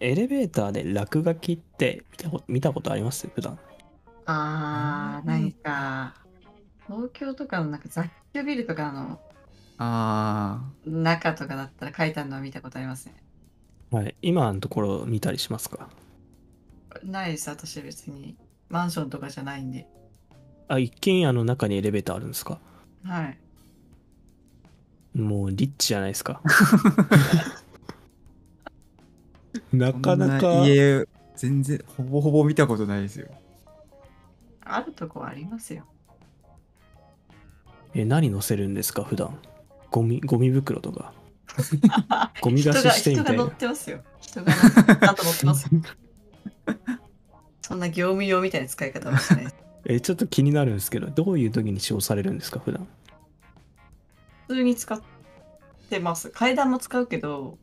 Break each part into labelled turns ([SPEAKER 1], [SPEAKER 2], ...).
[SPEAKER 1] エレベーターで落書きって見たこと見たことあります？普段。
[SPEAKER 2] あー、なんか、東京とかのなんか雑居ビルとかの
[SPEAKER 3] あ
[SPEAKER 2] 中とかだったら書いてあるのは見たことありますね。
[SPEAKER 1] はい。今のところ見たりしますか？
[SPEAKER 2] ないです、私別に。マンションとかじゃないんで。
[SPEAKER 1] あ、一軒家の中にエレベーターあるんですか？
[SPEAKER 2] はい。
[SPEAKER 1] もうリッチじゃないですか。な
[SPEAKER 3] あ。
[SPEAKER 1] かなか
[SPEAKER 3] こん。家、全然、ほぼほぼ見たことないですよ。
[SPEAKER 2] あるとこはありますよ。
[SPEAKER 1] え、何載せるんですか普段？ゴミ、ゴミ袋とか。ゴミ出し
[SPEAKER 2] 人が
[SPEAKER 1] してみたいな
[SPEAKER 2] 人が乗っ。てますよ。人が乗っちゃんと乗ってますよ。そんな業務用みたいな使い方はしないです。
[SPEAKER 1] え、ちょっと気になるんですけど、どういう時に使用されるんですか普段？
[SPEAKER 2] 普通に使ってます。階段も使うけど、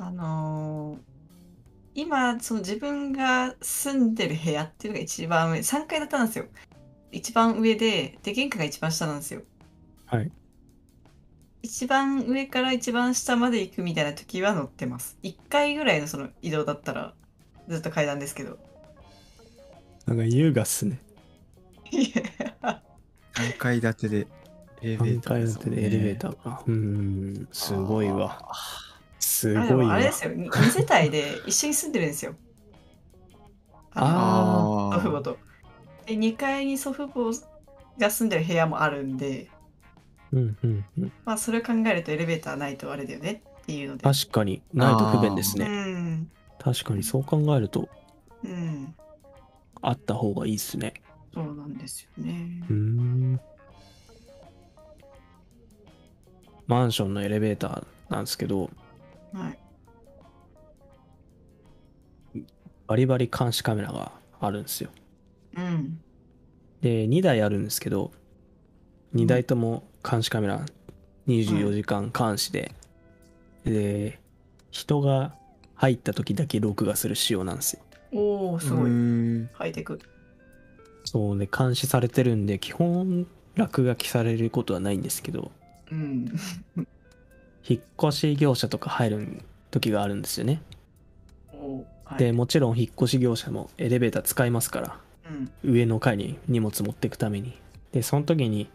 [SPEAKER 2] あのー今、その自分が住んでる部屋っていうのが一番上、3階建てなんですよ。一番上で、で、玄関が一番下なんですよ。
[SPEAKER 1] はい。
[SPEAKER 2] 一番上から一番下まで行くみたいな時は乗ってます。1階ぐらいのその移動だったら、ずっと階段ですけど。
[SPEAKER 1] なんか優雅っすね。
[SPEAKER 2] いや
[SPEAKER 3] 3階建てでエレベ
[SPEAKER 1] 3
[SPEAKER 3] ーター
[SPEAKER 1] 階建てでエレベーターか。うーん、すごいわ。す
[SPEAKER 2] あで
[SPEAKER 1] ごい
[SPEAKER 2] あれですよ、2世帯で一緒に住んでるんですよ。
[SPEAKER 1] あ
[SPEAKER 3] あ
[SPEAKER 2] 祖父母と。で、2階に祖父母が住んでる部屋もあるんで、
[SPEAKER 1] うんうんうん。
[SPEAKER 2] まあそれを考えるとエレベーターないとあれだよねっていうので。
[SPEAKER 1] 確かに、ないと不便です
[SPEAKER 2] う
[SPEAKER 1] ね。
[SPEAKER 2] ん。
[SPEAKER 1] 確かにそう考えると、
[SPEAKER 2] うん。
[SPEAKER 1] あった方がいいっすね。
[SPEAKER 2] そうなんですよね
[SPEAKER 1] うー。ん。マンションのエレベーターなんですけど、
[SPEAKER 2] はい。
[SPEAKER 1] バリバリ監視カメラがあるんですよ。
[SPEAKER 2] うん。
[SPEAKER 1] で、2台あるんですけど、2台とも監視カメラ24時間監視で、で、人が入った時だけ録画する仕様なんですよ。
[SPEAKER 2] おお、すごい。ハイテク。
[SPEAKER 1] そうで、監視されてるんで、基本落書きされることはないんですけど、
[SPEAKER 2] うん。
[SPEAKER 1] 引っ越し業者とか入る時があるんですよね。
[SPEAKER 2] はい、
[SPEAKER 1] で、もちろん引っ越し業者もエレベーター使いますから、
[SPEAKER 2] うん。
[SPEAKER 1] 上の階に荷物持っていくために。で、その時に、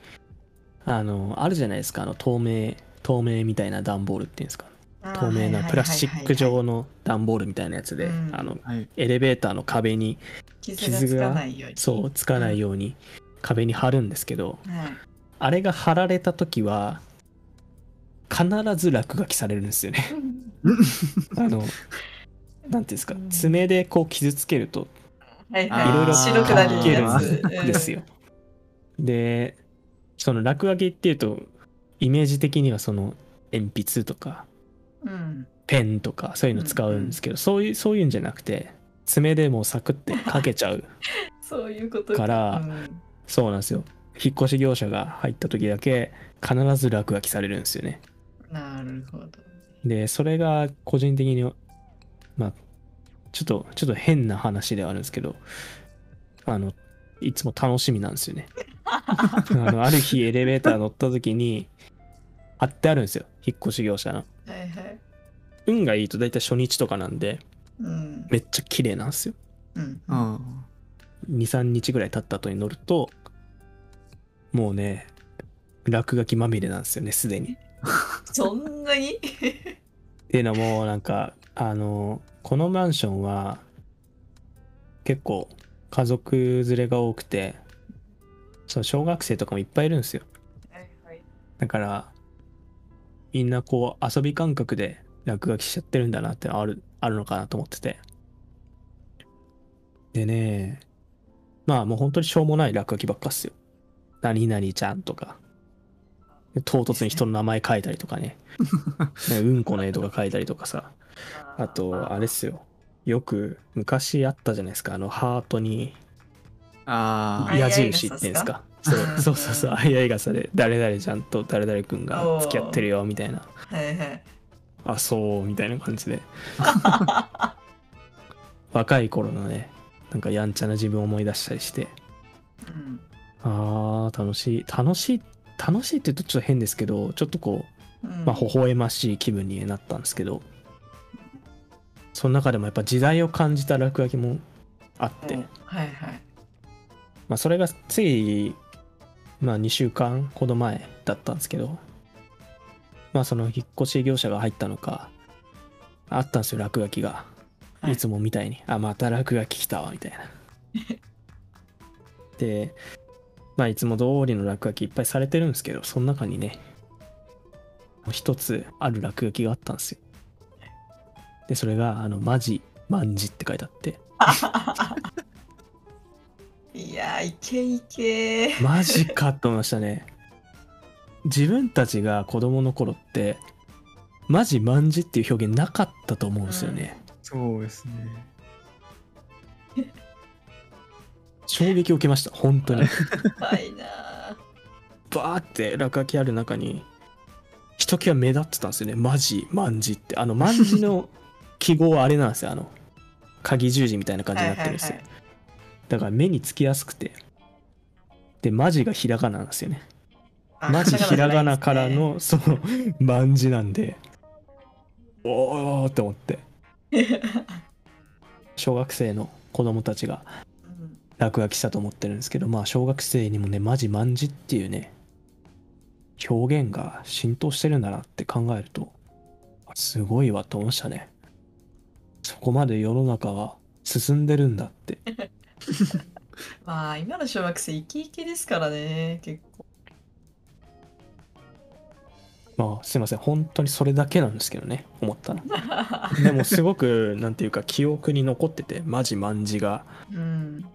[SPEAKER 1] あの、あるじゃないですか、あの、透明、透明みたいな段ボールっていうんですか。透明なプラスチック状の段ボールみたいなやつで、
[SPEAKER 2] うん
[SPEAKER 1] あの、
[SPEAKER 3] はい。
[SPEAKER 1] エレベーターの壁に、
[SPEAKER 2] 傷がつかないように。
[SPEAKER 1] そう、つかないように壁に貼るんですけど、
[SPEAKER 2] はい。
[SPEAKER 1] あれが貼られた時は、必ず落書きされるんですよね。あの、なんていうんですか
[SPEAKER 2] う、ん
[SPEAKER 1] 爪でこう傷つけると
[SPEAKER 2] はい
[SPEAKER 3] いろいろ
[SPEAKER 2] 白くなる。
[SPEAKER 1] んですよ。で、その落書きっていうと、イメージ的にはその鉛筆とか
[SPEAKER 2] うん。
[SPEAKER 1] ペンとかそういうの使うんですけど、そういう、そういうんじゃなくて、爪でもうサクって書けちゃう。
[SPEAKER 2] そういうこと
[SPEAKER 1] から
[SPEAKER 2] うん
[SPEAKER 1] そうなんですよ。引っ越し業者が入った時だけ必ず落書きされるんですよね。
[SPEAKER 2] なるほど。
[SPEAKER 1] で、それが個人的に、まあ、ちょっと、ちょっと変な話ではあるんですけど、あの、いつも楽しみなんですよね。あの、ある日エレベーター乗った時に、貼ってあるんですよ。引っ越し業者の。
[SPEAKER 2] はいはい。
[SPEAKER 1] 運がいいと大体初日とかなんで、
[SPEAKER 2] うん。
[SPEAKER 1] めっちゃ綺麗なんですよ。
[SPEAKER 2] うん。
[SPEAKER 3] あ
[SPEAKER 1] 2、3日ぐらい経った後に乗ると、もうね、落書きまみれなんですよね、すでに。
[SPEAKER 2] そんなに？
[SPEAKER 1] っていうのもなんかあのこのマンションは結構家族連れが多くてその小学生とかもいっぱいいるんですよ。
[SPEAKER 2] はいはい。
[SPEAKER 1] だからみんなこう遊び感覚で落書きしちゃってるんだなってのあるあるのかなと思ってて。でねまあもう本当にしょうもない落書きばっかっすよ。何々ちゃんとか。で唐突に人の名前書いたりとかね ねうんこの絵とか書いたりとかさあと、あれっすよ。よく昔あったじゃないですか。あの、ハートに
[SPEAKER 3] あ
[SPEAKER 2] あ
[SPEAKER 1] 矢印っていうんですか。そう
[SPEAKER 2] うん
[SPEAKER 1] そうそうそう。あいあい傘で、誰々ちゃんと誰々くんが付き合ってるよ、みたいな。
[SPEAKER 2] はいはい。あ
[SPEAKER 1] あ、そう、みたいな感じで。若い頃のね、なんかやんちゃな自分を思い出したりして、
[SPEAKER 2] うん。
[SPEAKER 1] あー、楽しい。楽しい。楽しいって言うとちょっと変ですけど、ちょっとこ
[SPEAKER 2] う
[SPEAKER 1] まあ、微笑ましい気分になったんですけど、その中でもやっぱ時代を感じた落書きもあって、
[SPEAKER 2] はいはい。
[SPEAKER 1] まあ、それがつい、まあ、2週間ほど前だったんですけど、まあ、その引っ越し業者が入ったのか、あったんですよ、落書きが。
[SPEAKER 2] はい
[SPEAKER 1] いつもみたいに、あ、また落書き来たわ、みたいな。で、まあ、いつも通りの落書きいっぱいされてるんですけど、その中にね、一つある落書きがあったんですよ。で、それが、あの、マジ、マンジって書いてあって、
[SPEAKER 2] いやー、いけいけー。
[SPEAKER 1] マジかと思いましたね。自分たちが子供の頃って、マジマンジっていう表現なかったと思うんですよね。
[SPEAKER 3] そうですね。
[SPEAKER 1] 衝撃を受けました、本当に。
[SPEAKER 2] 怖いな
[SPEAKER 1] バーって落書きある中に、ひときわ目立ってたんですよね。マジ、マンジって。あの、マンジの記号はあれなんですよ。あの、鍵十字みたいな感
[SPEAKER 2] ー。
[SPEAKER 1] じになってるんですよ。だから目につきやすくて。で、マジがひらがななんですよね。
[SPEAKER 2] あ
[SPEAKER 1] マジひらがなから。の、その、万字なんで、おーって思って。小学生の子供たちが
[SPEAKER 2] うん
[SPEAKER 1] 落書きしたと思ってるんですけど、まあ、小学生にもね、マジ万字っていうね、表現が浸透してるんだなって考えると、すごいわと思いましたね。そこまで世の中は進んでるんだって。
[SPEAKER 2] まあ、今の小学生イケイケですからね、結構。
[SPEAKER 1] まあ、すいません。本当にそれだけなんですけどね、思ったら。でもすごくなんていうか記憶に残っててマジ万字が
[SPEAKER 2] うん。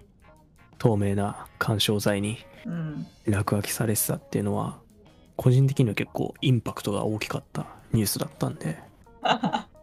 [SPEAKER 1] 透明な干渉剤に
[SPEAKER 2] うん。
[SPEAKER 1] 落書きされてたっていうのは個人的には結構インパクトが大きかったニュースだったんで